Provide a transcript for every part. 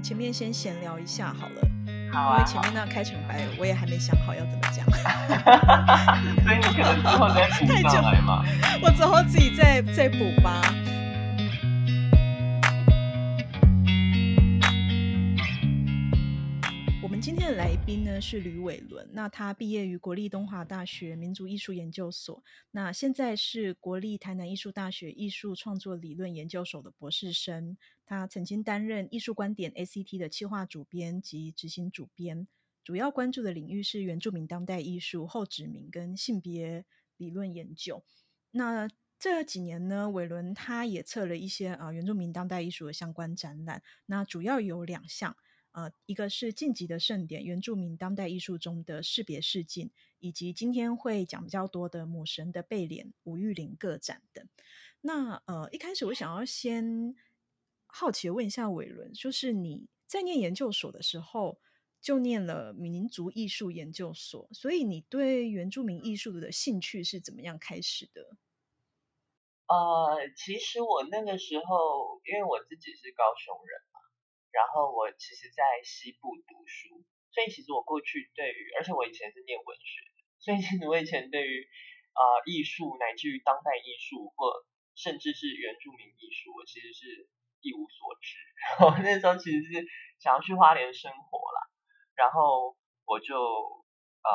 们前面先闲聊一下好了，好啊，因为前面那开场白我也还没想好要怎么讲，所以你可能之后再补太久上来嘛。我只好自己再再补吧。是吕伟伦，那他毕业于国立东华大学民族艺术研究所，那现在是国立台南艺术大学艺术创作理论研究所的博士生。他曾经担任艺术观点 ACT 的企划主编及执行主编，主要关注的领域是原住民当代艺术、后殖民跟性别理论研究。那这几年呢，伟伦他也策了一些啊、原住民当代艺术的相关展览，那主要有两项。呃，一个是晋级的盛典原住民当代艺术中的识别试镜，以及今天会讲比较多的母神的背脸、吴玉玲个展等。那呃，一开始我想要先好奇地问一下伟伦，就是你在念研究所的时候就念了民族艺术研究所，所以你对原住民艺术的兴趣是怎么样开始的？呃，其实我那个时候，因为我自己是高雄人，然后我其实在西部读书，所以其实我过去对于，而且我以前是念文学，所以其实我以前对于呃艺术乃至于当代艺术或甚至是原住民艺术，我其实是一无所知。我那时候其实是想要去花莲生活啦，然后我就呃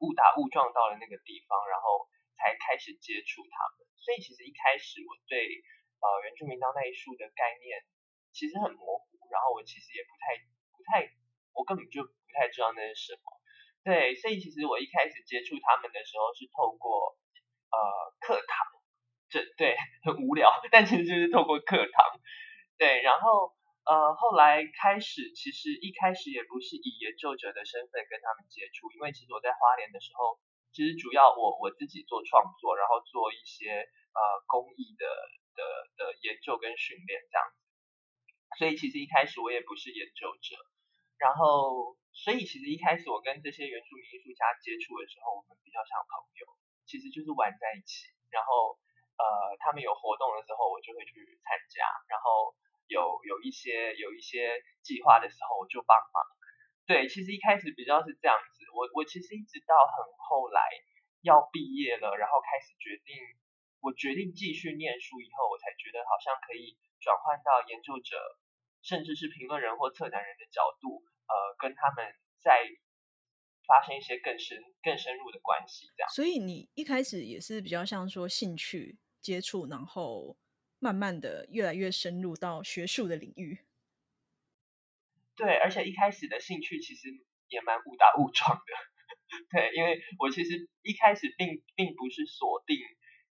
误打误撞到了那个地方，然后才开始接触他们。所以其实一开始我对呃原住民当代艺术的概念其实很模糊，然后我其实也不太不太，我根本就不太知道那是什么。对，所以其实我一开始接触他们的时候是透过呃课堂，这对很无聊，但其实就是透过课堂。对，然后呃后来开始，其实一开始也不是以研究者的身份跟他们接触，因为其实我在花莲的时候。其实主要我我自己做创作，然后做一些呃公益的的的研究跟训练这样，所以其实一开始我也不是研究者，然后所以其实一开始我跟这些原住民艺术家接触的时候，我们比较像朋友，其实就是玩在一起，然后呃他们有活动的时候，我就会去参加，然后有有一些有一些计划的时候，我就帮忙。对，其实一开始比较是这样子，我我其实一直到很后来要毕业了，然后开始决定，我决定继续念书以后，我才觉得好像可以转换到研究者，甚至是评论人或策展人的角度，呃，跟他们再发生一些更深更深入的关系，这样。所以你一开始也是比较像说兴趣接触，然后慢慢的越来越深入到学术的领域。对，而且一开始的兴趣其实也蛮误打误撞的。对，因为我其实一开始并并不是锁定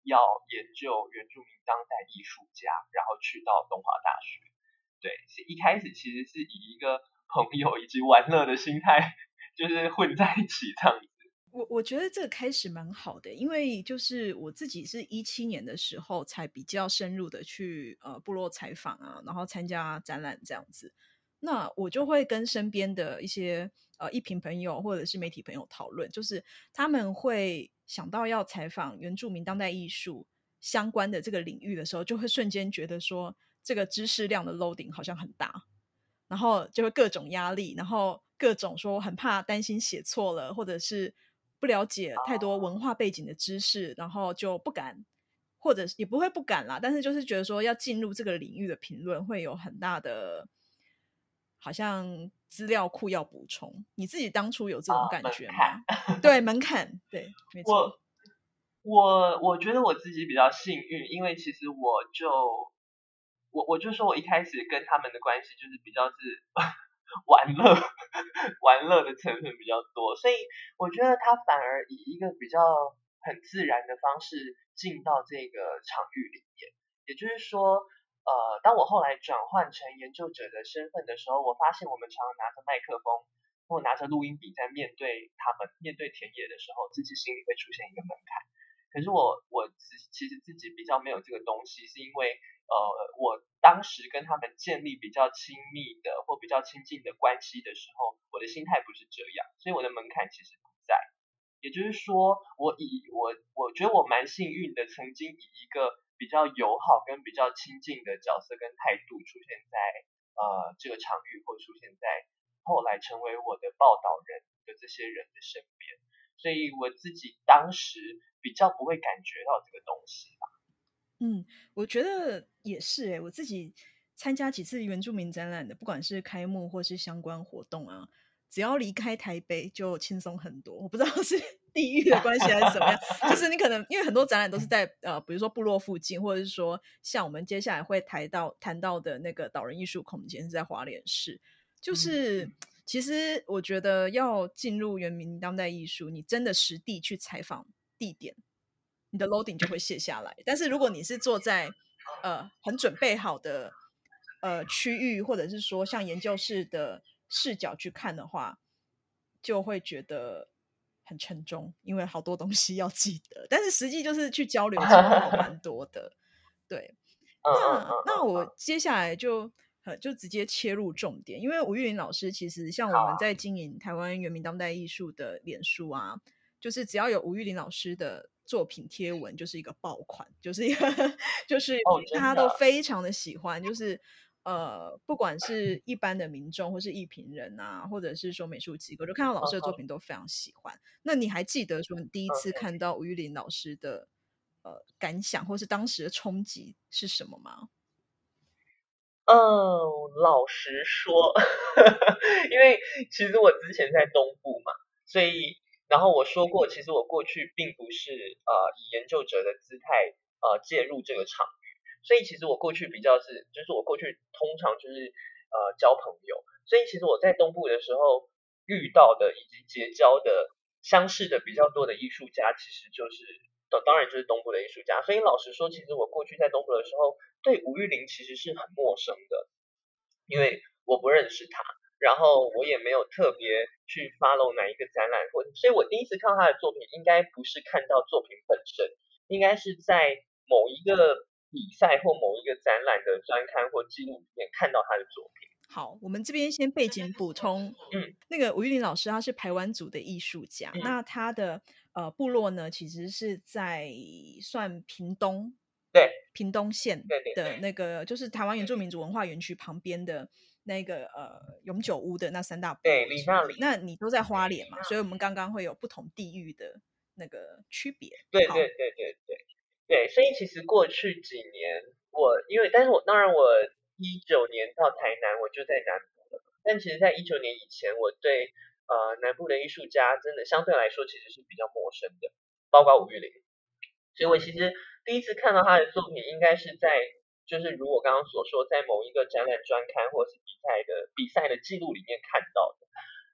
要研究原住民当代艺术家，然后去到东华大学。对，是一开始其实是以一个朋友以及玩乐的心态，就是混在一起这样子。我我觉得这个开始蛮好的，因为就是我自己是一七年的时候才比较深入的去呃部落采访啊，然后参加展览这样子。那我就会跟身边的一些呃一评朋友或者是媒体朋友讨论，就是他们会想到要采访原住民当代艺术相关的这个领域的时候，就会瞬间觉得说这个知识量的 loading 好像很大，然后就会各种压力，然后各种说很怕担心写错了，或者是不了解太多文化背景的知识，然后就不敢，或者也不会不敢啦，但是就是觉得说要进入这个领域的评论会有很大的。好像资料库要补充，你自己当初有这种感觉吗？对，门槛，对，没错。我我我觉得我自己比较幸运，因为其实我就我我就说我一开始跟他们的关系就是比较是 玩乐玩乐的成分比较多，所以我觉得他反而以一个比较很自然的方式进到这个场域里面，也就是说。呃，当我后来转换成研究者的身份的时候，我发现我们常常拿着麦克风或拿着录音笔在面对他们、面对田野的时候，自己心里会出现一个门槛。可是我我其实自己比较没有这个东西，是因为呃，我当时跟他们建立比较亲密的或比较亲近的关系的时候，我的心态不是这样，所以我的门槛其实不在。也就是说，我以我我觉得我蛮幸运的，曾经以一个比较友好跟比较亲近的角色跟态度出现在呃这个场域，或出现在后来成为我的报道人的这些人的身边，所以我自己当时比较不会感觉到这个东西吧。嗯，我觉得也是诶，我自己参加几次原住民展览的，不管是开幕或是相关活动啊，只要离开台北就轻松很多。我不知道 是地域的关系还是怎么样，就是你可能因为很多展览都是在呃，比如说部落附近，或者是说像我们接下来会谈到谈到的那个岛人艺术空间是在华联市，就是其实我觉得要进入原民当代艺术，你真的实地去采访地点。你的 loading 就会卸下来，但是如果你是坐在呃很准备好的呃区域，或者是说像研究室的视角去看的话，就会觉得很沉重，因为好多东西要记得。但是实际就是去交流，其实好蛮 多的。对，那那我接下来就就直接切入重点，因为吴玉林老师其实像我们在经营台湾原民当代艺术的脸书啊，就是只要有吴玉林老师的。作品贴文就是一个爆款，就是一个 就是大家都非常的喜欢，就是呃，不管是一般的民众或是艺评人啊，或者是说美术机构，就看到老师的作品都非常喜欢。那你还记得说你第一次看到吴玉林老师的呃感想，或是当时的冲击是什么吗？嗯，老实说，因为其实我之前在东部嘛，所以。然后我说过，其实我过去并不是呃以研究者的姿态呃介入这个场域，所以其实我过去比较是，就是我过去通常就是呃交朋友，所以其实我在东部的时候遇到的以及结交的相识的比较多的艺术家，其实就是当当然就是东部的艺术家，所以老实说，其实我过去在东部的时候对吴玉玲其实是很陌生的，因为我不认识他。然后我也没有特别去 follow 哪一个展览，或所以我第一次看到他的作品，应该不是看到作品本身，应该是在某一个比赛或某一个展览的专刊或记录里面看到他的作品。好，我们这边先背景补充，嗯，那个吴玉林老师他是台湾族的艺术家，那他的呃部落呢，其实是在算屏东，对，屏东县的那个就是台湾原住民族文化园区旁边的。那个呃永久屋的那三大对，你那里，那你都在花莲嘛？所以我们刚刚会有不同地域的那个区别。对对对对对对，所以其实过去几年，我因为，但是我当然我一九年到台南，我就在南部了。但其实，在一九年以前，我对呃南部的艺术家真的相对来说其实是比较陌生的，包括吴玉玲。所以我其实第一次看到他的作品，应该是在。就是如我刚刚所说，在某一个展览专刊或者是比赛的比赛的记录里面看到的。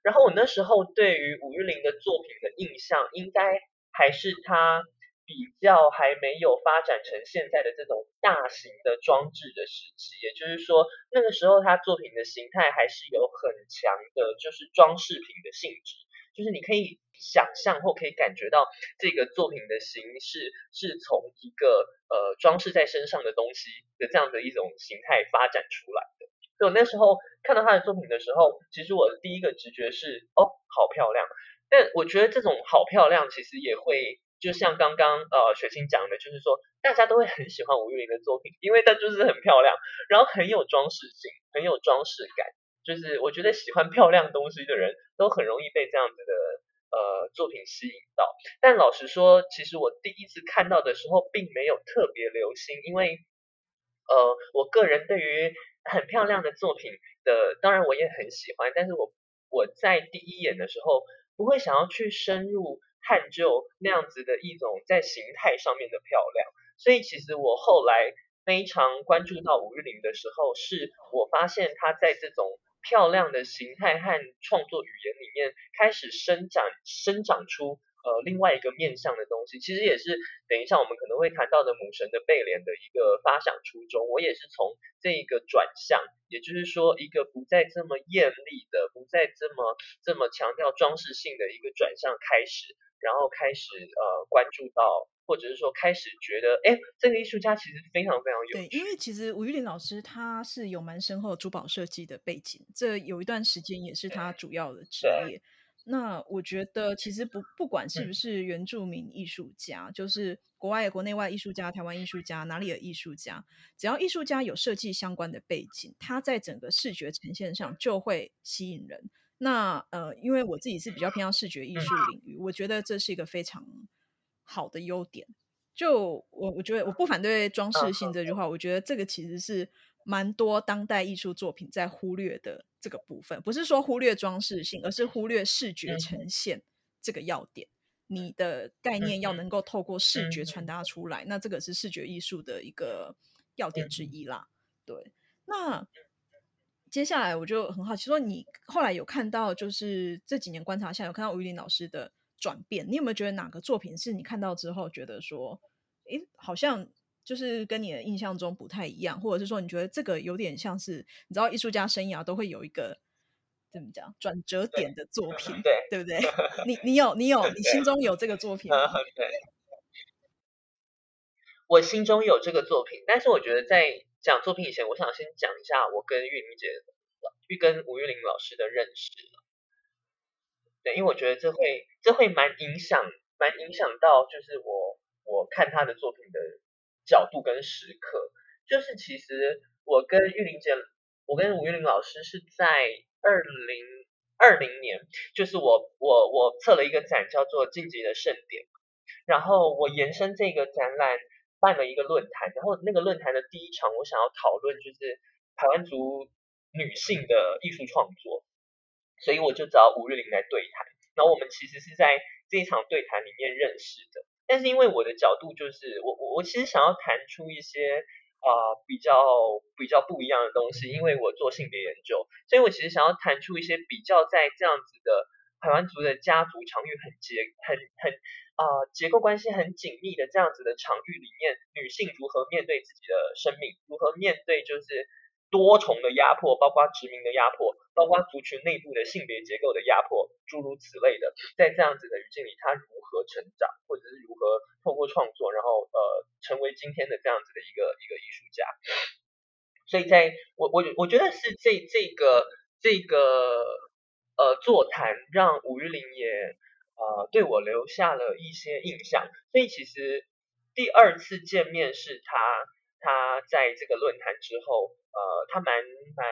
然后我那时候对于吴玉玲的作品的印象，应该还是他比较还没有发展成现在的这种大型的装置的时期。也就是说，那个时候他作品的形态还是有很强的，就是装饰品的性质。就是你可以想象或可以感觉到这个作品的形式是从一个呃装饰在身上的东西的这样的一种形态发展出来的。所以我那时候看到他的作品的时候，其实我第一个直觉是哦，好漂亮。但我觉得这种好漂亮其实也会就像刚刚呃雪清讲的，就是说大家都会很喜欢吴玉玲的作品，因为它就是很漂亮，然后很有装饰性，很有装饰感。就是我觉得喜欢漂亮东西的人都很容易被这样子的呃作品吸引到，但老实说，其实我第一次看到的时候并没有特别留心，因为呃我个人对于很漂亮的作品的，当然我也很喜欢，但是我我在第一眼的时候不会想要去深入探究那样子的一种在形态上面的漂亮，所以其实我后来非常关注到吴玉玲的时候，是我发现她在这种。漂亮的形态和创作语言里面开始生长生长出呃另外一个面向的东西，其实也是等一下我们可能会谈到的母神的背脸的一个发想初衷。我也是从这一个转向，也就是说一个不再这么艳丽的，不再这么这么强调装饰性的一个转向开始，然后开始呃关注到。或者是说，开始觉得，哎，这个艺术家其实非常非常有对，因为其实吴玉林老师他是有蛮深厚珠宝设计的背景，这有一段时间也是他主要的职业。那我觉得，其实不不管是不是原住民艺术家，就是。国外、国内外艺术家、台湾艺术家、哪里的艺术家，只要艺术家有设计相关的背景，他在整个视觉呈现上就会吸引人。那呃，因为我自己是比较偏向视觉艺术领域，我觉得这是一个非常好的优点。就我我觉得我不反对装饰性这句。话，我觉得这个其实是蛮多当代艺术作品在忽略的这个部分，不是说忽略装饰性，而是忽略视觉呈现这个要点。你的概念要能够透过。视觉传。达出来，那这个是视觉艺术的一个要点之一啦。对，那接下来我就很好奇，说你后来有看到，就是这几年观察下有看到吴玉林老师的转变，你有没有觉得哪个作品是你看到之后觉得说，诶，好像就是跟你的印象中不太一样，或者是说你觉得这个有点像是，你知道艺术家生涯都会有一个。怎么讲？转折点的作品，对对不对？你你有你有你心中有这个作品吗？对，我心中有这个作品，但是我觉得在讲作品以前，我想先讲一下我跟玉玲姐、玉跟吴玉玲老师的认识。对，因为我觉得这会这会蛮影响，蛮影响到就是我我看他的作品的角度跟时刻。就是其实我跟玉玲姐，我跟吴玉玲老师是在。二零二零年，就是我我我测了一个展，叫做《晋级的盛典》，然后我延伸这个展览办了一个论坛，然后那个论坛的第一场，我想要讨论就是台湾族女性的艺术创作，所以我就找吴月玲来对谈，然后我们其实是在这一场对谈里面认识的，但是因为我的角度就是我我我其实想要谈出一些。啊，比较比较不一样的东西，因为我做性别研究，所以我其实想要谈出一些比较在这样子的台湾族的家族场域很结很很啊结构关系很紧密的这样子的场域里面，女性如何面对自己的生命，如何面对就是。多重的压迫，包括殖民的压迫，包括族群内部的性别结构的压迫，诸如此类的，在这样子的语境里，他如何成长，或者是如何透过创作，然后呃，成为今天的这样子的一个一个艺术家。所以，在我我我觉得是这这个这个呃座谈，让吴玉玲也呃对我留下了一些印象。所以，其实第二次见面是他他在这个论坛之后。呃，他蛮蛮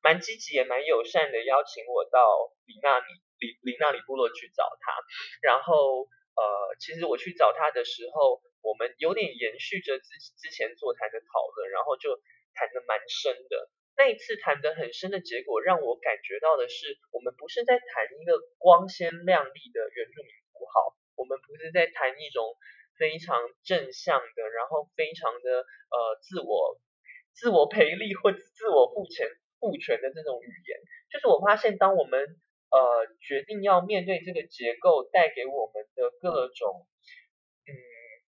蛮积极也蛮友善的，邀请我到里纳里里里纳里部落去找他。然后呃，其实我去找他的时候，我们有点延续着之之前座谈的讨论，然后就谈的蛮深的。那一次谈的很深的结果，让我感觉到的是，我们不是在谈一个光鲜亮丽的原住民符号，我们不是在谈一种非常正向的，然后非常的呃自我。自我培力或自我赋权、赋权的这种语言，就是我发现，当我们呃决定要面对这个结构带给我们的各种，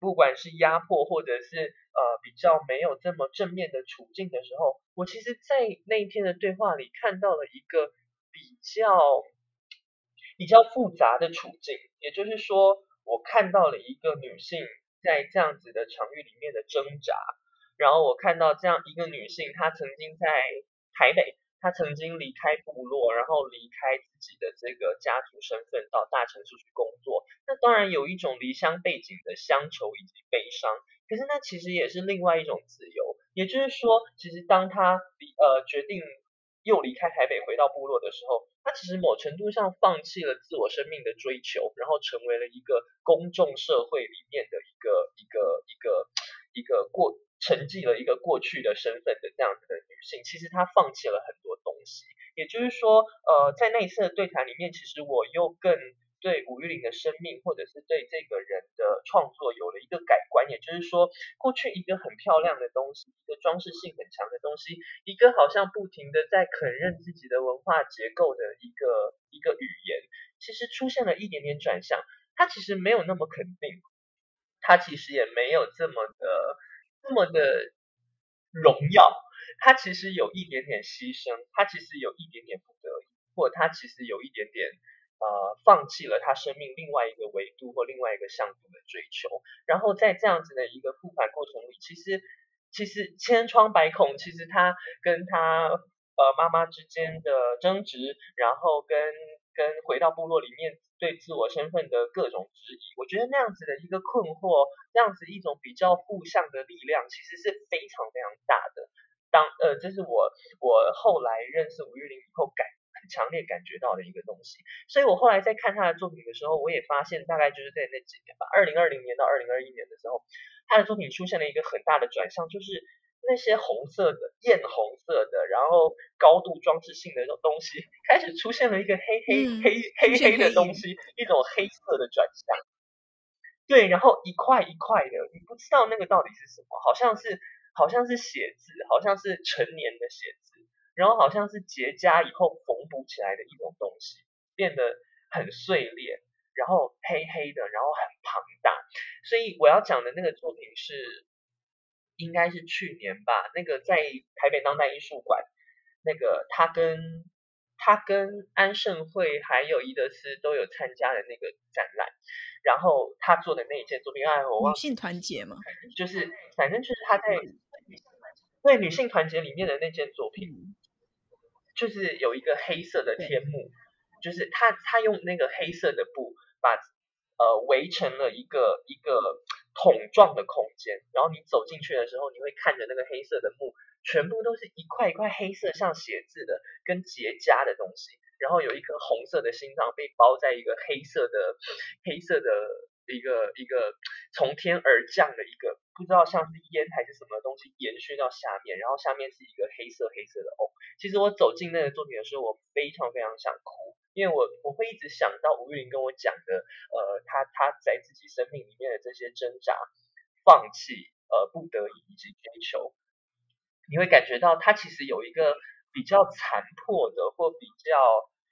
不管是压迫或者是呃比较没有这么正面的处境的时候，我其实，在那一天的对话里看到了一个比较比较复杂的处境，也就是说，我看到了一个女性在这样子的场域里面的挣扎。然后我看到这样一个女性，她曾经在台北，他曾经离开部落，然后离开自己的这个家族身份，到大城市去工作。那当然有一种离乡背景的乡愁以及悲伤，可是那其实也是另外一种自由。也就是说，其实当他离呃决定又离开台北回到部落的时候，他其实某程度上放弃了自我生命的追求，然后成为了一个公众社会里面的一个一个一个一个过。沉寂了一个过去的身份的这样子的女性，其实她放弃了很多东西。也就是说，呃，在那一次的对谈里面，其实我又更对吴玉玲的生命，或者是对这个人的创作有了一个改观。也就是说，过去一个很漂亮的东西，一个装饰性很强的东西，一个好像不停的在肯认自己的文化结构的一个一个语言，其实出现了一点点转向。它其实没有那么肯定，它其实也没有这么的。这么的荣耀，他其实有一点点牺牲，他其实有一点点不得已，或他其实有一点点呃放弃了他生命另外一个维度或另外一个向度的追求。然后在这样子的一个复盘过程里，其实其实千疮百孔，其实他跟他呃妈妈之间的争执，然后跟跟回到部落里面对自我身份的各种质疑。我觉得那样子的一个困惑，这样子一种比较负向的力量，其实是非常非常大的。当呃，这是我我后来认识吴玉玲以后感很强烈感觉到的一个东西。所以我后来在看他的作品的时候，我也发现大概就是在那几年吧，二零二零年到二零二一年的时候，他的作品出现了一个很大的转向，就是。那些红色的、艳红色的，然后高度装饰性的那种东西，开始出现了一个黑黑黑黑黑的东西，一种黑色的转向。对，然后一块一块的，你不知道那个到底是什么，好像是好像是写字，好像是成年的写字，然后好像是结痂以后缝补起来的一种东西，变得很碎裂，然后黑黑的，然后很庞大。所以我要讲的那个作品是。应该是去年吧，那个在台北当代艺术馆，那个他跟他跟安盛会还有伊德斯都有参加的那个展览，然后他做的那一件作品，哎，我忘女性团结嘛，就是反正就是他在对女性团结里面的那件作品，就是有一个黑色的天幕，就是他他用那个黑色的布把呃围成了一个一个。桶状的空间，然后你走进去的时候，你会看着那个黑色的幕，全部都是一块一块黑色像写字的跟结痂的东西，然后有一颗红色的心脏被包在一个黑色的黑色的一个一个从天而降的一个不知道像是烟还是什么东西延续到下面，然后下面是一个黑色黑色的哦。其实我走进那个作品的时候，我非常非常想哭。因为我我会一直想到吴玉林跟我讲的，呃，他他在自己生命里面的这些挣扎、放弃、呃，不得已以及追求，你会感觉到他其实有一个比较残破的或比较。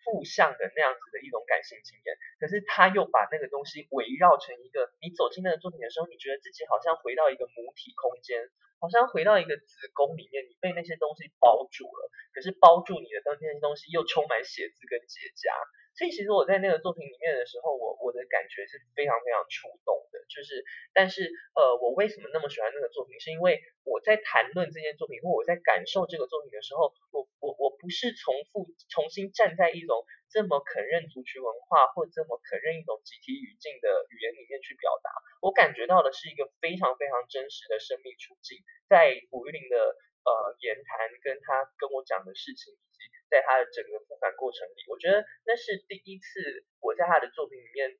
负向的那样子的一种感性经验，可是他又把那个东西围绕成一个，你走进那个作品的时候，你觉得自己好像回到一个母体空间，好像回到一个子宫里面，你被那些东西包住了，可是包住你的那些东西又充满血渍跟结痂。所以其实我在那个作品里面的时候，我我的感觉是非常非常触动的。就是，但是呃，我为什么那么喜欢那个作品？是因为我在谈论这件作品，或我在感受这个作品的时候，我我我不是重复重新站在一种这么肯认族群文化或这么肯认一种集体语境的语言里面去表达。我感觉到的是一个非常非常真实的生命处境，在古玉林的呃言谈跟他跟我讲的事情以及。在他的整个复盘过程里，我觉得那是第一次我在他的作品里面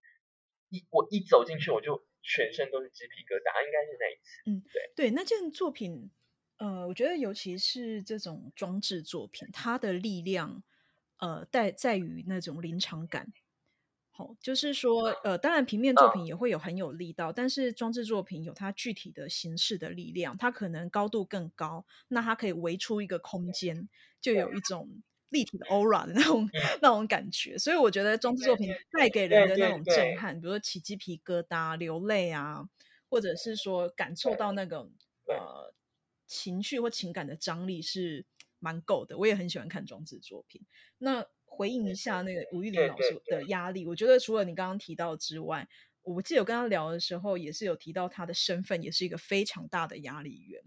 一我一走进去我就全身都是鸡皮疙瘩，应该是那一次。嗯，对对，那件作品，呃，我觉得尤其是这种装置作品，它的力量，呃，在在于那种临场感。好，就是说，呃，当然平面作品也会有很有力道，但是装置作品有它具体的形式的力量，它可能高度更高，那它可以围出一个空间，就有一种。立体的 aura 的那种 那种感觉，所以我觉得装置作品带给人的那种震撼，比如说起鸡皮疙瘩、流泪啊，或者是说感受到那个呃情绪或情感的张力是蛮够的。我也很喜欢看装置作品。那回应一下那个吴玉林老师的压力，我觉得除了你刚刚提到之外，我记得我跟他聊的时候也是有提到他的身份也是一个非常大的压力源。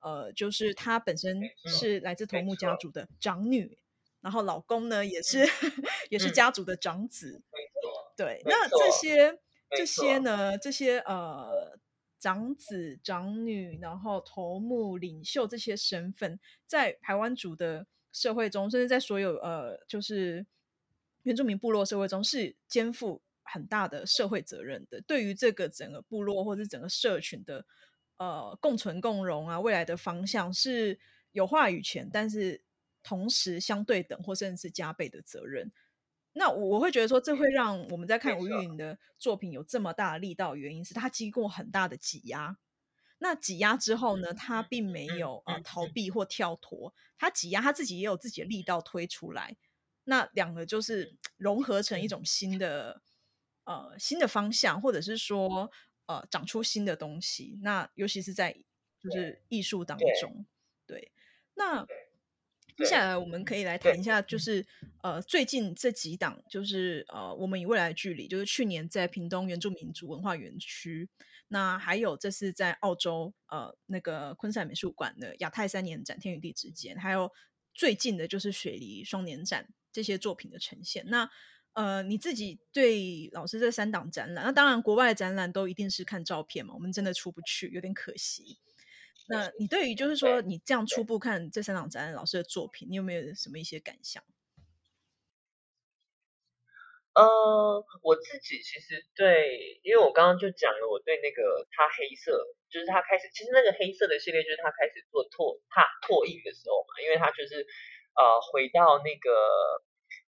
呃，就是他本身是来自头目家族的长女。然后老公呢，也是 也是家族的长子，对。那这些这些呢，这些呃长子长女，然后头目领袖这些身份，在台湾族的社会中，甚至在所有呃就是原住民部落社会中，是肩负很大的社会责任的。对于这个整个部落或者整个社群的呃共存共荣啊，未来的方向是有话语权，但是。同时相对等或甚至是加倍的责任，那我会觉得说，这会让我们在看吴玉玲的作品有这么大的力道，原因是他经过很大的挤压。那挤压之后呢，他并没有呃逃避或跳脱，他挤压他自己也有自己的力道推出来。那两个就是融合成一种新的呃新的方向，或者是说呃长出新的东西。那尤其是在就是艺术当中，对那。接下来我们可以来谈一下，就是呃，最近这几档，就是呃，我们以未来的距离，就是去年在屏东原住民族文化园区，那还有这次在澳洲呃那个昆山美术馆的亚太三年展《天与地之间》，还有最近的就是雪梨双年展这些作品的呈现。那呃，你自己对老师这三档展览，那当然国外的展览都一定是看照片嘛，我们真的出不去，有点可惜。那你对于就是说你这样初步看这三档展览老师的作品，你有没有什么一些感想？呃，我自己其实对，因为我刚刚就讲了，我对那个他黑色，就是他开始，其实那个黑色的系列就是他开始做拓拓拓印的时候嘛，因为他就是呃回到那个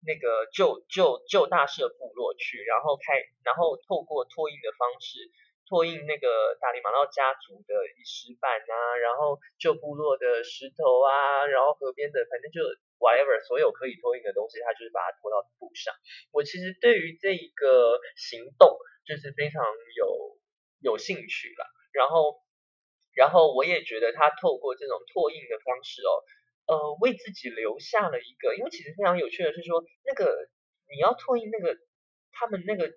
那个旧旧旧大社部落去，然后开，然后透过拓印的方式拓印那个达里马闹家族的石板啊，然后旧部落的石头啊，然后河边的，反正就。whatever，所有可以拓印的东西，他就是把它拖到布上。我其实对于这一个行动就是非常有有兴趣了。然后，然后我也觉得他透过这种拓印的方式哦，呃，为自己留下了一个，因为其实非常有趣的是说，那个你要拓印那个他们那个，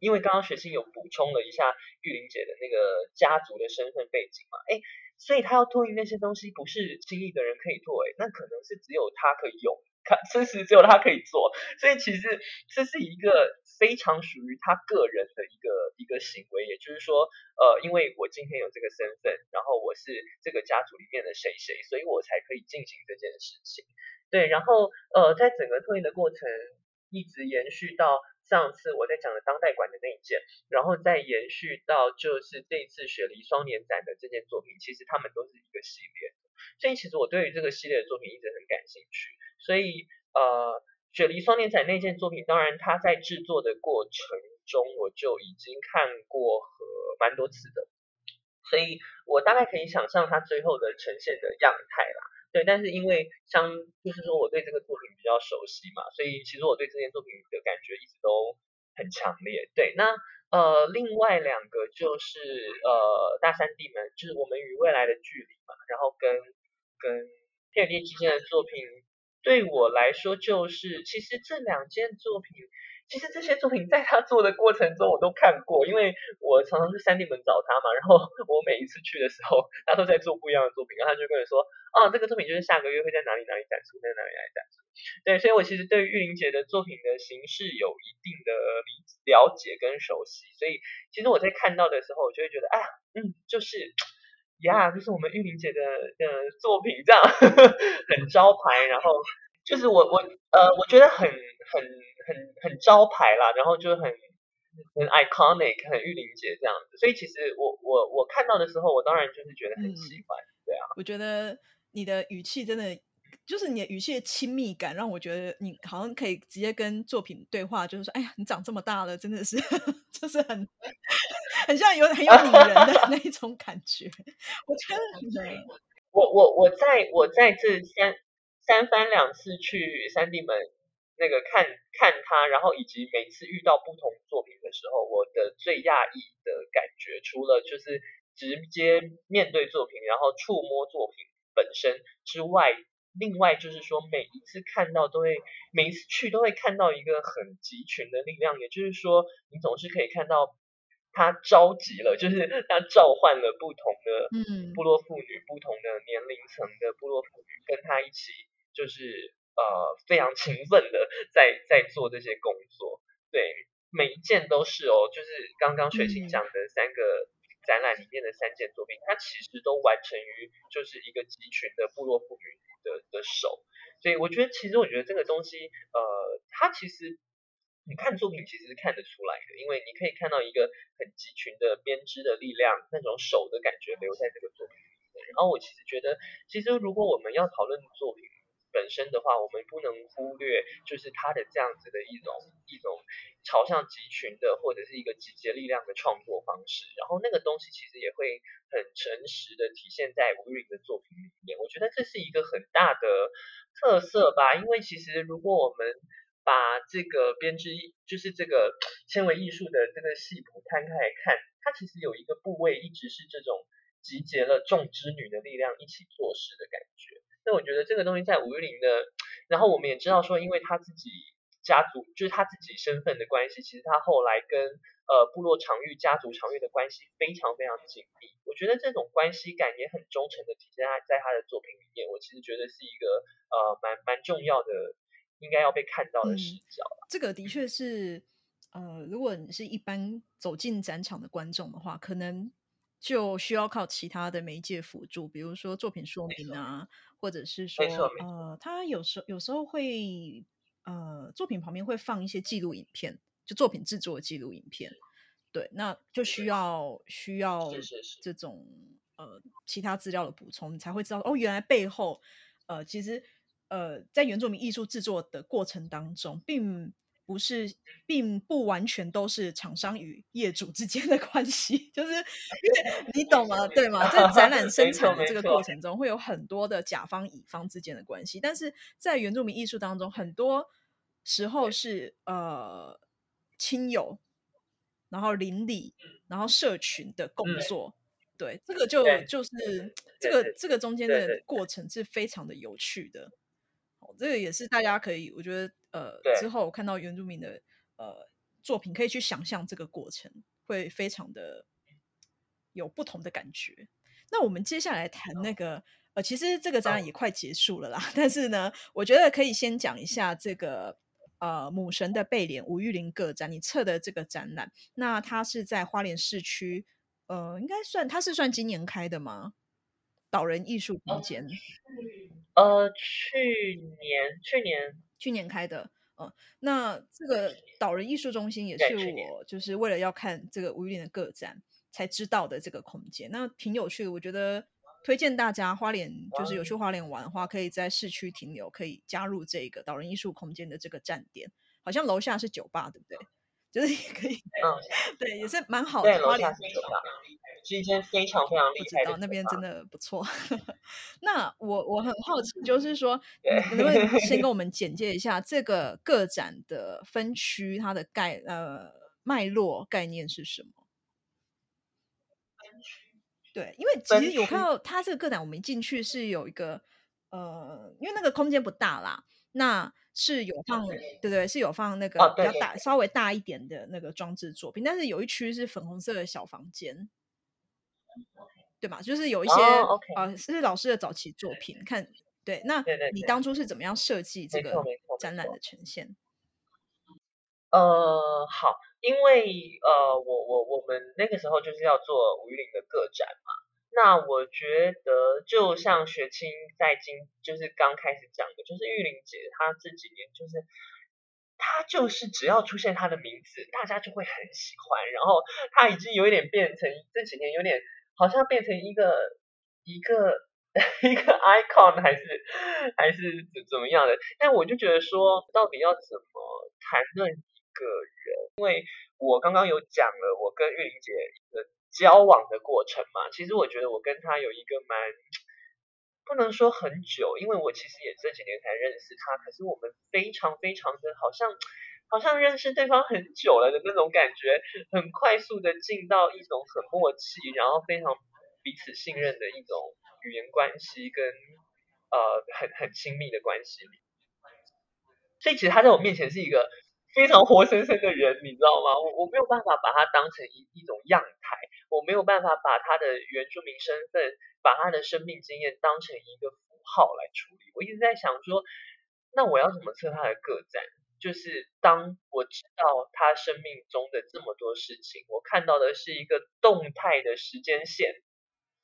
因为刚刚学信有补充了一下玉玲姐的那个家族的身份背景嘛，哎。所以她要拓印那些东西，不是轻易的人可以做，诶，那可能是只有她可以用，看，事实只有她可以做。所以其实这是一个非常属于她个人的一个一个行为，也就是说，呃，因为我今天有这个身份，然后我是这个家族里面的谁谁，所以我才可以进行这件事情。对，然后呃，在整个拓印的过程，一直延续到。上次我在讲的当代馆的那一件，然后再延续到就是这次雪梨双年展的这件作品，其实他们都是一个系列，所以其实我对于这个系列的作品一直很感兴趣。所以呃，雪梨双年展那件作品，当然它在制作的过程中，我就已经看过和蛮多次的，所以我大概可以想象它最后的呈现的样态啦。对，但是因为像就是说我对这个作品比较熟悉嘛，所以其实我对这件作品的感觉一直都很强烈。对，那呃另外两个就是呃大山地门，就是我们与未来的距离嘛，然后跟跟天地之间的作品，对我来说就是其实这两件作品。其实这些作品在他做的过程中我都看过，因为我常常去三地门找他嘛，然后 我每一次去的时候，他都在做不一样的作品，然后他就跟我说，啊，这个作品就是下个月会在哪里哪里展出，在哪里哪里展出。对，所以我其实对玉玲姐的作品的形式有一定的理了解跟熟悉，所以其实我在看到的时候，我就会觉得，啊，嗯，就是呀，就是我们玉玲姐的的作品这样，很招牌，然后就是我我呃，我觉得很很。很很招牌啦，然后就很很 iconic，很玉玲姐这样子，所以其实我我我看到的时候，我当然就是觉得很喜欢，对啊。我觉得你的语气真的，就是你的语气的亲密感，让我觉得你好像可以直接跟作品对话，就是说，哎呀，你长这么大了，真的是，就是很 很像有很有拟人的 那一种感觉。我觉得很，我我我在我在这三三番两次去三地门。那个看看他，然后以及每次遇到不同作品的时候，我的最讶异的感觉，除了就是直接面对作品，然后触摸作品本身之外，另外就是说每一次看到都会，每一次去都会看到一个很集群的力量，也就是说你总是可以看到他召集了，就是他召唤了不同的部落妇女，不同的年龄层的部落妇女跟他一起，就是。呃，非常勤奋的在在做这些工作，对，每一件都是哦，就是刚刚雪晴讲的三个展览里面的三件作品，它其实都完成于就是一个集群的部落妇女的的手，所以我觉得其实我觉得这个东西，呃，它其实你看作品其实是看得出来的，因为你可以看到一个很集群的编织的力量，那种手的感觉留在这个作品里面。然后我其实觉得，其实如果我们要讨论作品，本身的话，我们不能忽略，就是他的这样子的一种一种朝向集群的，或者是一个集结力量的创作方式。然后那个东西其实也会很诚实的体现在吴玉玲的作品里面。我觉得这是一个很大的特色吧。因为其实如果我们把这个编织，就是这个纤维艺术的这个系谱摊开来看，它其实有一个部位一直是这种集结了众织女的力量一起做事的感觉。那我觉得这个东西在吴玉玲的，然后我们也知道说，因为他自己家族就是他自己身份的关系，其实他后来跟呃部落常玉家族常玉的关系非常非常紧密。我觉得这种关系感也很忠诚的体现在在他的作品里面。我其实觉得是一个呃蛮蛮重要的应该要被看到的视角。这个的确是，呃，如果你是一般走进展场的观众的话，可能就需要靠其他的媒介辅助，比如说作品说明啊，或者是说，呃，他有时有时候会，呃，作品旁边会放一些记录影片，就作品制作的记录影片。对，那就需要需要这种呃其他资料的补充，你才会知道哦，原来背后呃其实呃在原住民艺术制作的过程当中，并不是并不完全都是厂商与业主之间的关系，就是因为 你懂吗？对吗？在展览生产的这个过程中，会有很多的甲方乙方之间的关系，但是在原住民艺术当中，很多时候是呃亲友。然后邻里，然后社群的工作，对这个就就是这个这个中间的过程是非常的有趣的。哦，这个也是大家可以，我觉得呃之后我看到原住民的呃作品，可以去想象这个过程，会非常的有不同的感觉。那我们接下来谈那个呃，其实这个展览也快结束了啦，但是呢，我觉得可以先讲一下这个。呃，母神的背脸吴玉林个展，你测的这个展览，那它是在花莲市区，呃，应该算它是算今年开的吗？岛人艺术空间，呃，去年去年去年开的，嗯，那这个岛人艺术中心也是我就是为了要看这个吴玉林的个展才知道的这个空间，那挺有趣的，我觉得。推荐大家花莲，就是有去花莲玩的话，可以在市区停留，可以加入这个岛人艺术空间的这个站点。好像楼下是酒吧，对不对？就是也可以，嗯，对，也是蛮好的。花莲是酒吧，是一间非常非常厉害的那边真的不错。那我我很好奇，就是说，能不能先跟我 们简介一下这个个展的分区，它的概呃脉络概念是什么？对，因为其实有看到它这个个展，我们一进去是有一个呃，因为那个空间不大啦，那是有放对对，是有放那个比较大、稍微大一点的那个装置作品，但是有一区是粉红色的小房间，对吧？就是有一些呃，是老师的早期作品。看，对，那你当初是怎么样设计这个展览的呈现？呃，好。因为呃，我我我们那个时候就是要做吴玉林的个展嘛，那我觉得就像学青在今就是刚开始讲的，就是玉玲姐她这几年就是她就是只要出现她的名字，大家就会很喜欢，然后她已经有一点变成这几年有点好像变成一个一个 一个 icon 还是还是怎怎么样的，但我就觉得说到底要怎么谈论一。个人，因为我刚刚有讲了我跟玉玲姐的交往的过程嘛，其实我觉得我跟他有一个蛮 不能说很久，因为我其实也这几年才认识他，可是我们非常非常的好像好像认识对方很久了的那种感觉，很快速的进到一种很默契，然后非常彼此信任的一种语言关系跟呃很很亲密的关系，所以其实他在我面前是一个。非常活生生的人，你知道吗？我我没有办法把他当成一一种样态，我没有办法把他的原住民身份，把他的生命经验当成一个符号来处理。我一直在想说，那我要怎么测他的个展？就是当我知道他生命中的这么多事情，我看到的是一个动态的时间线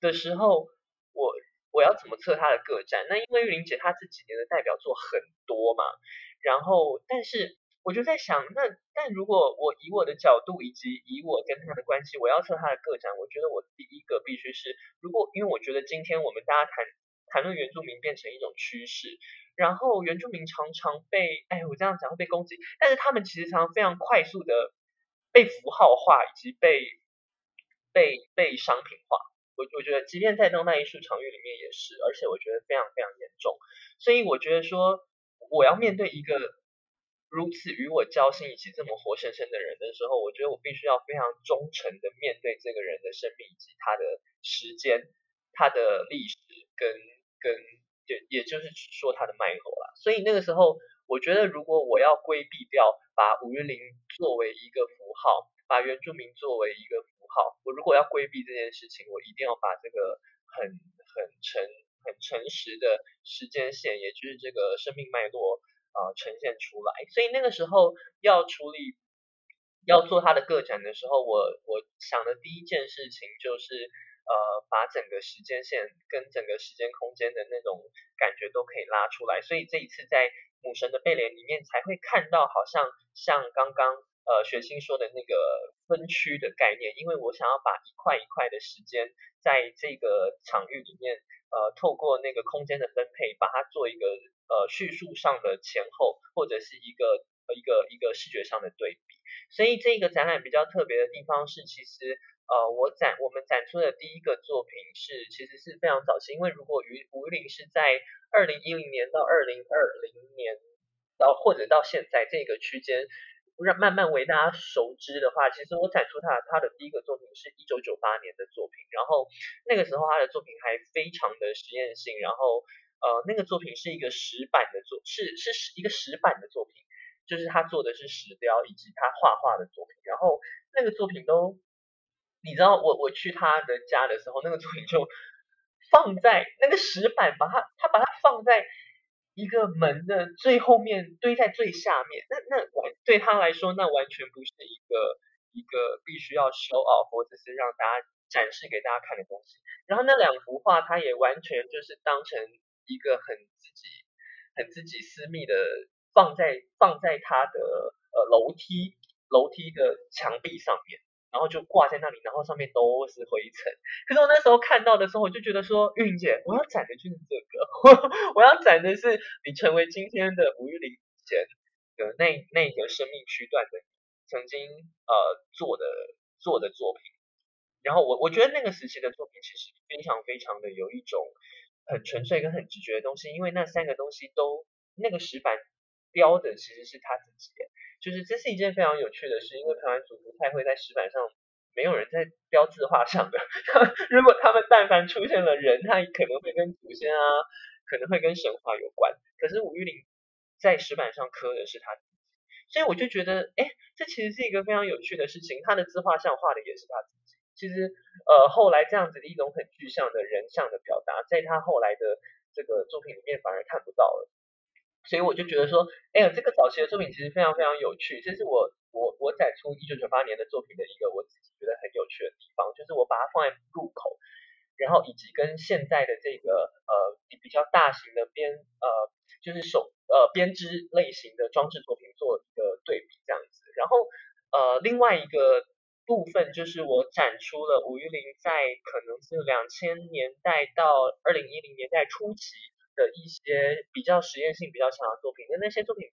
的时候，我我要怎么测他的个展？那因为玉玲姐她这几年的代表作很多嘛，然后但是。我就在想，那但如果我以我的角度以及以我跟他的关系，我要测他的个展，我觉得我第一个必须是，如果因为我觉得今天我们大家谈谈论原住民变成一种趋势，然后原住民常常被，哎，我这样讲会被攻击，但是他们其实常常非常快速的被符号化以及被被被商品化。我我觉得，即便在当代艺术场域里面也是，而且我觉得非常非常严重。所以我觉得说，我要面对一个。如此与我交心以及这么活生生的人的时候，我觉得我必须要非常忠诚的面对这个人的生命以及他的时间、他的历史跟跟也也就是说他的脉络啦。所以那个时候，我觉得如果我要规避掉把五月零作为一个符号，把原住民作为一个符号，我如果要规避这件事情，我一定要把这个很很诚很诚实的时间线，也就是这个生命脉络。呃呈现出来。所以那个时候要处理要做他的个展的时候，我我想的第一件事情就是呃把整个时间线跟整个时间空间的那种感觉都可以拉出来。所以这一次在母神的背脸里面才会看到，好像像刚刚呃学星说的那个分区的概念，因为我想要把一块一块的时间在这个场域里面，呃，透过那个空间的分配，把它做一个呃叙述上的前后，或者是一个一个一个视觉上的对比。所以这个展览比较特别的地方是，其实呃我展我们展出的第一个作品是其实是非常早期，因为如果于吴林是在二零一零年到二零二零年，到或者到现在这个区间，让慢慢为大家熟知的话，其实我展出他他的第一个作品是一九九八年的作品，然后那个时候他的作品还非常的实验性，然后呃那个作品是一个石板的作，是是一个石板的作品，就是他做的是石雕以及他画画的作品，然后那个作品都，你知道我我去他的家的时候，那个作品就。放在那个石板，把它，他把它放在一个门的最后面，堆在最下面。那那完对他来说，那完全不是一个一个必须要 show off 或者是让大家展示给大家看的东西。然后那两幅画，他也完全就是当成一个很自己很自己私密的，放在放在他的呃楼梯楼梯的墙壁上面。然后就挂在那里，然后上面都是灰尘。可是我那时候看到的时候，我就觉得说，韵姐，我要展的就是这个，我要展的是你成为今天的吴玉玲前的那那个生命区段的曾经呃做的做的作品。然后我我觉得那个时期的作品其实非常非常的有一种很纯粹跟很直觉的东西，因为那三个东西都那个石板雕的其实是他自己。就是这是一件非常有趣的事，因为台湾族不太会在石板上，没有人在标字画上的。如果他们但凡出现了人，他可能会跟祖先啊，可能会跟神话有关。可是吴玉玲在石板上刻的是他自己，所以我就觉得，哎，这其实是一个非常有趣的事情。他的字画像画的也是他自己。其实，呃，后来这样子的一种很具象的人像的表达，在他后来的这个作品里面反而看不到了。所以我就觉得说，哎呀，这个早期的作品其实非常非常有趣。这是我我我展出一九九八年的作品的一个我自己觉得很有趣的地方，就是我把它放在入口，然后以及跟现在的这个呃比较大型的编呃就是手呃编织类型的装置作品做一个对比这样子。然后呃另外一个部分就是我展出了吴玉玲在可能是两千年代到二零一零年代初期。的一些比较实验性比较强的作品，那那些作品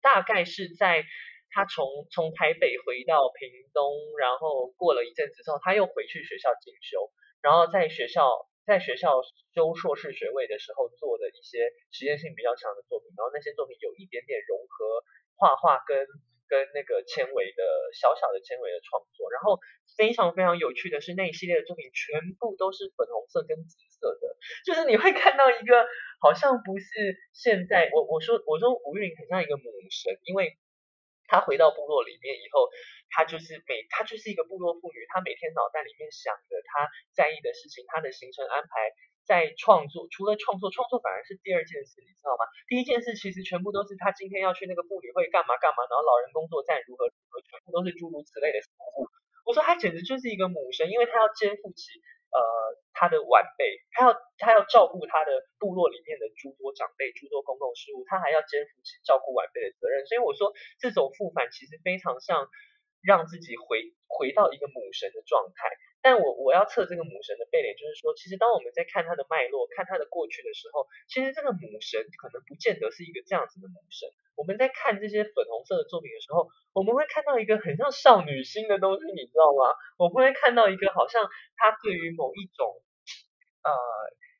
大概是在他从从台北回到屏东，然后过了一阵子之后，他又回去学校进修，然后在学校在学校修硕士学位的时候做的一些实验性比较强的作品，然后那些作品有一点点融合画画跟。跟那个纤维的小小的纤维的创作，然后非常非常有趣的是那一系列的作品全部都是粉红色跟紫色的，就是你会看到一个好像不是现在我我说我说吴玉玲很像一个母神，因为她回到部落里面以后，她就是每她就是一个部落妇女，她每天脑袋里面想着她在意的事情，她的行程安排。在创作，除了创作，创作反而是第二件事，你知道吗？第一件事其实全部都是他今天要去那个妇女会干嘛干嘛，然后老人工作站如何如何，全部都是诸如此类的服务。我说他简直就是一个母神，因为他要肩负起呃他的晚辈，他要他要照顾他的部落里面的诸多长辈、诸多公共事务，他还要肩负起照顾晚辈的责任。所以我说这种复返其实非常像让自己回回到一个母神的状态。但我我要测这个母神的背脸，就是说，其实当我们在看她的脉络、看她的过去的时候，其实这个母神可能不见得是一个这样子的母神。我们在看这些粉红色的作品的时候，我们会看到一个很像少女心的东西，你知道吗？我们会看到一个好像他对于某一种呃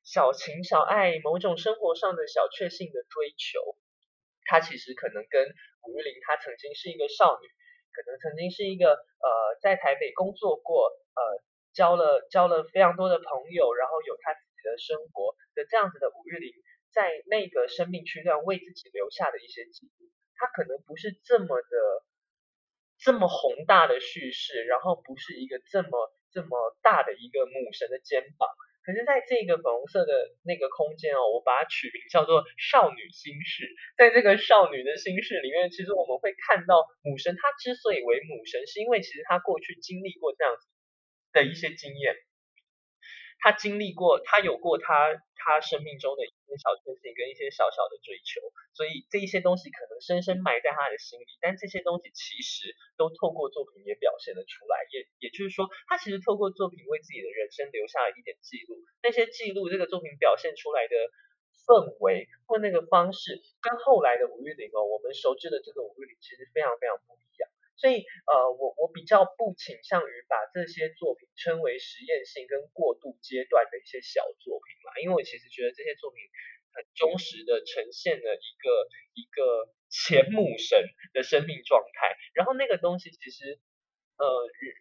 小情小爱、某种生活上的小确幸的追求，他其实可能跟吴玉玲她曾经是一个少女，可能曾经是一个呃在台北工作过呃。交了交了非常多的朋友，然后有他自己的生活的这样子的五月玲，在那个生命区段为自己留下的一些记录，他可能不是这么的这么宏大的叙事，然后不是一个这么这么大的一个母神的肩膀，可是在这个粉红色的那个空间哦，我把它取名叫做少女心事。在这个少女的心事里面，其实我们会看到母神，她之所以为母神，是因为其实她过去经历过这样子的一些经验。他经历过，他有过他他生命中的一些小确幸跟一些小小的追求，所以这一些东西可能深深埋在他的心里。但这些东西其实都透过作品也表现了出来，也也就是说，他其实透过作品为自己的人生留下了一点记录。那些记录，这个作品表现出来的氛围或那个方式，跟后来的吴月玲哦，我们熟知的这个吴月玲其实非常非常不一样。所以，呃，我我比较不倾向于把这些作品称为实验性跟过渡阶段的一些小作品嘛，因为我其实觉得这些作品很忠实的呈现了一个一个前母神的生命状态，然后那个东西其实，呃，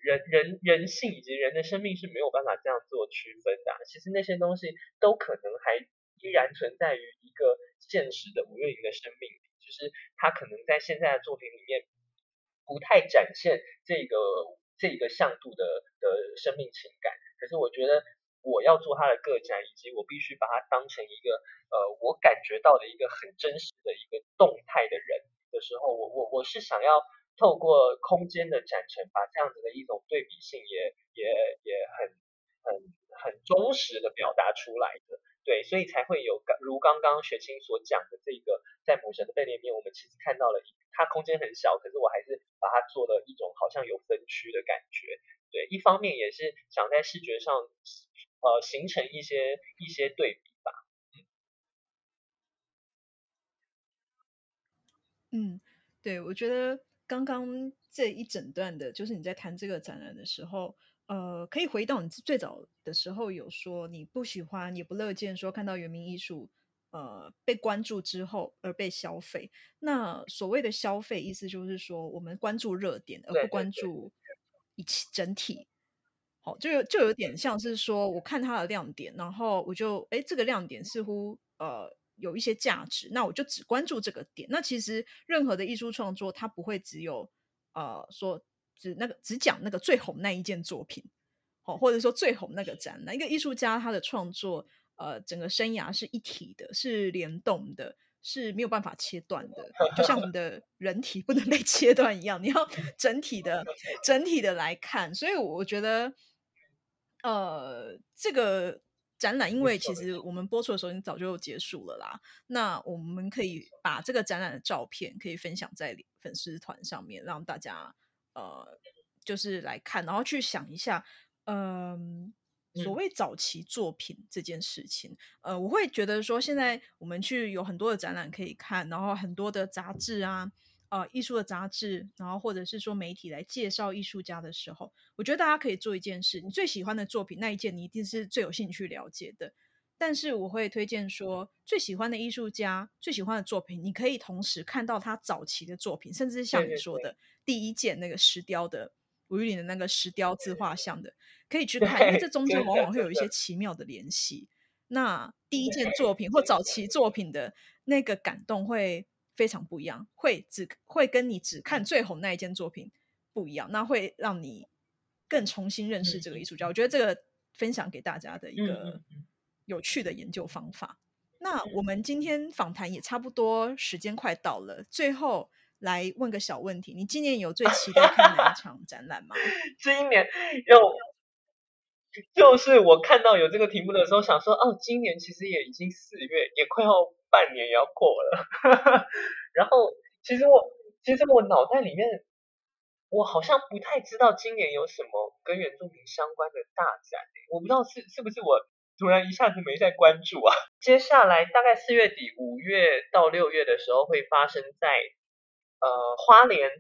人人人性以及人的生命是没有办法这样做区分的，其实那些东西都可能还依然存在于一个现实的五月莹的生命里，就是他可能在现在的作品里面。不太展现这个这个向度的的生命情感，可是我觉得我要做他的个展，以及我必须把它当成一个呃我感觉到的一个很真实的一个动态的人的时候，我我我是想要透过空间的展陈，把这样子的一种对比性也也也很很很忠实的表达出来的。对，所以才会有如刚刚雪清所讲的这个，在母神的背面面，我们其实看到了它空间很小，可是我还是把它做了一种好像有分区的感觉。对，一方面也是想在视觉上呃形成一些一些对比吧。嗯，对，我觉得刚刚这一整段的，就是你在谈这个展览的时候。呃，可以回到你最早的时候有说你不喜欢也不乐见说看到原名艺术呃被关注之后而被消费。那所谓的消费意思就是说我们关注热点而不关注一起整体。好，就有就有点像是说我看它的亮点，然后我就哎这个亮点似乎呃有一些价值，那我就只关注这个点。那其实任何的艺术创作它不会只有呃说。只那个只讲那个最红那一件作品，好，或者说最红那个展览。一个艺术家他的创作，呃，整个生涯是一体的，是联动的，是没有办法切断的。就像我们的人体不能被切断一样，你要 整体的、整体的来看。所以我觉得，呃，这个展览，因为其实我们播出的时候已经早就结束了啦。那我们可以把这个展览的照片可以分享在粉丝团上面，让大家。呃，就是来看，然后去想一下，嗯，所谓早期作品这件事情，呃，我会觉得说，现在我们去有很多的展览可以看，然后很多的杂志啊，呃，艺术的杂志，然后或者是说媒体来介绍艺术家的时候，我觉得大家可以做一件事，你最喜欢的作品那一件，你一定是最有兴趣了解的。但是我会推荐说，最喜欢的艺术家、最喜欢的作品，你可以同时看到他早期的作品，甚至是像你说的第一件那个石雕的吴玉林的那个石雕自画像的，可以去看，因为这中间往往会有一些奇妙的联系。那第一件作品或早期作品的那个感动会非常不一样，会只会跟你只看最红那一件作品不一样，那会让你更重新认识这个艺术家。我觉得这个分享给大家的一个。有趣的研究方法。那我们今天访谈也差不多，时间快到了。最后来问个小问题：你今年有最期待看哪一 场展览吗？今年有，就是我看到有这个题目的时候，想说哦，今年其实也已经四月，也快要半年也要过了。然后，其实我其实我脑袋里面，我好像不太知道今年有什么跟原住民相关的大展。我不知道是是不是我。突然一下子没在关注啊！接下来大概四月底、五月到六月的时候，会发生在呃花莲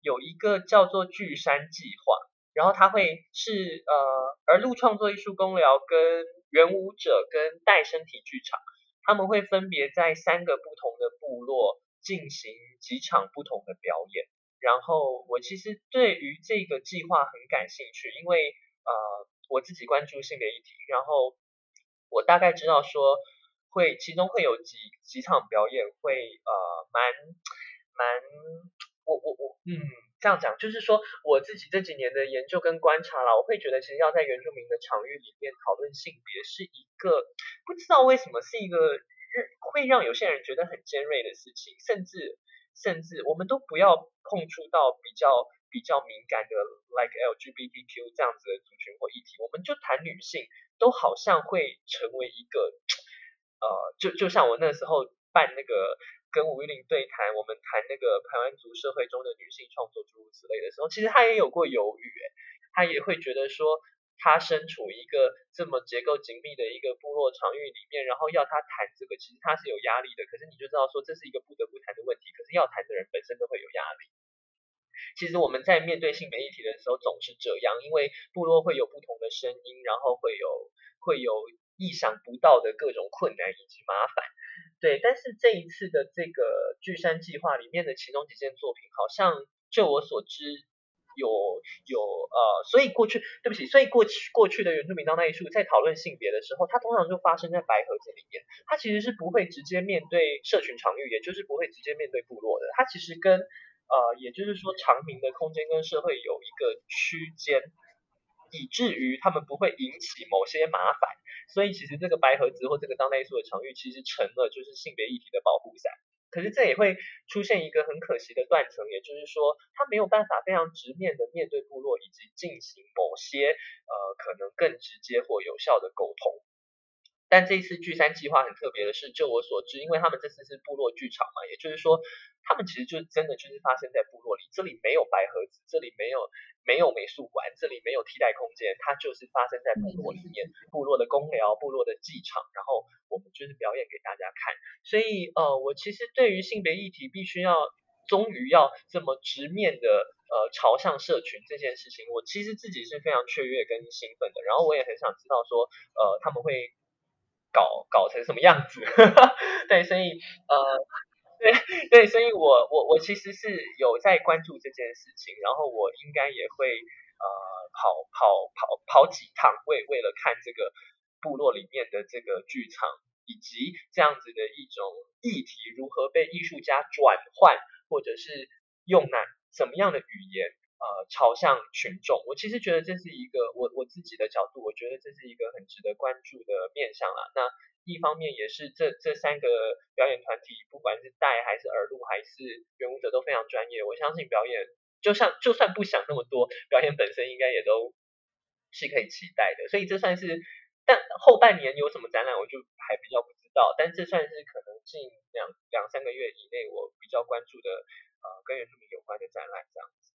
有一个叫做巨山计划，然后它会是呃儿路创作艺术公疗跟原舞者跟代身体剧场，他们会分别在三个不同的部落进行几场不同的表演。然后我其实对于这个计划很感兴趣，因为呃我自己关注性别议题，然后。我大概知道说会其中会有几几场表演会呃蛮蛮我我我嗯这样讲，就是说我自己这几年的研究跟观察啦，我会觉得其实要在原住民的场域里面讨论性别是一个不知道为什么是一个会让有些人觉得很尖锐的事情，甚至甚至我们都不要碰触到比较比较敏感的，like LGBTQ 这样子的族群或议题，我们就谈女性，都好像会成为一个呃，就就像我那时候办那个。跟吴玉玲对谈，我们谈那个台湾族社会中的女性创作诸如此类的时候，其实她也有过犹豫，她也会觉得说，她身处一个这么结构紧密的一个部落场域里面，然后要她谈这个，其实她是有压力的。可是你就知道说，这是一个不得不谈的问题，可是要谈的人本身都会有压力。其实我们在面对性别议题的时候总是这样，因为部落会有不同的声音，然后会有会有意想不到的各种困难以及麻烦。对，但是这一次的这个巨山计划里面的其中几件作品，好像就我所知有有呃，所以过去对不起，所以过去过去的原住民当代艺术在讨论性别的时候，它通常就发生在白盒子里面，它其实是不会直接面对社群场域，也就是不会直接面对部落的，它其实跟呃，也就是说长明的空间跟社会有一个区间，以至于他们不会引起某些麻烦。所以其实这个白盒子或这个当代艺术的场域，其实成了就是性别议题的保护伞。可是这也会出现一个很可惜的断层，也就是说，他没有办法非常直面的面对部落，以及进行某些呃可能更直接或有效的沟通。但这一次聚山计划很特别的是，就我所知，因为他们这次是部落剧场嘛，也就是说，他们其实就真的就是发生在部落里，这里没有白盒子，这里没有没有美术馆，这里没有替代空间，它就是发生在部落里面，部落的公寮、部落的剧场，然后我们就是表演给大家看。所以呃，我其实对于性别议题必须要终于要这么直面的呃朝向社群这件事情，我其实自己是非常雀跃跟兴奋的，然后我也很想知道说呃他们会。搞搞成什么样子？对，所以呃，对对，所以我我我其实是有在关注这件事情，然后我应该也会呃跑跑跑跑几趟，为为了看这个部落里面的这个剧场，以及这样子的一种议题如何被艺术家转换，或者是用哪什么样的语言。呃，朝向群众，我其实觉得这是一个我我自己的角度，我觉得这是一个很值得关注的面向啦。那一方面也是这这三个表演团体，不管是带还是耳录还是原舞者都非常专业。我相信表演，就像就算不想那么多，表演本身应该也都是可以期待的。所以这算是，但后半年有什么展览，我就还比较不知道。但这算是可能近两两三个月以内我比较关注的呃跟原住民有关的展览这样子。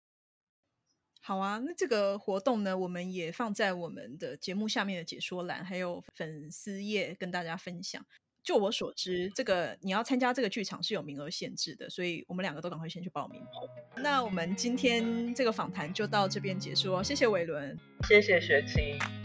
好啊，那这个活动呢，我们也放在我们的节目下面的解说栏，还有粉丝页跟大家分享。就我所知，这个你要参加这个剧场是有名额限制的，所以我们两个都赶快先去报名。那我们今天这个访谈就到这边结束哦，谢谢伟伦，谢谢雪清。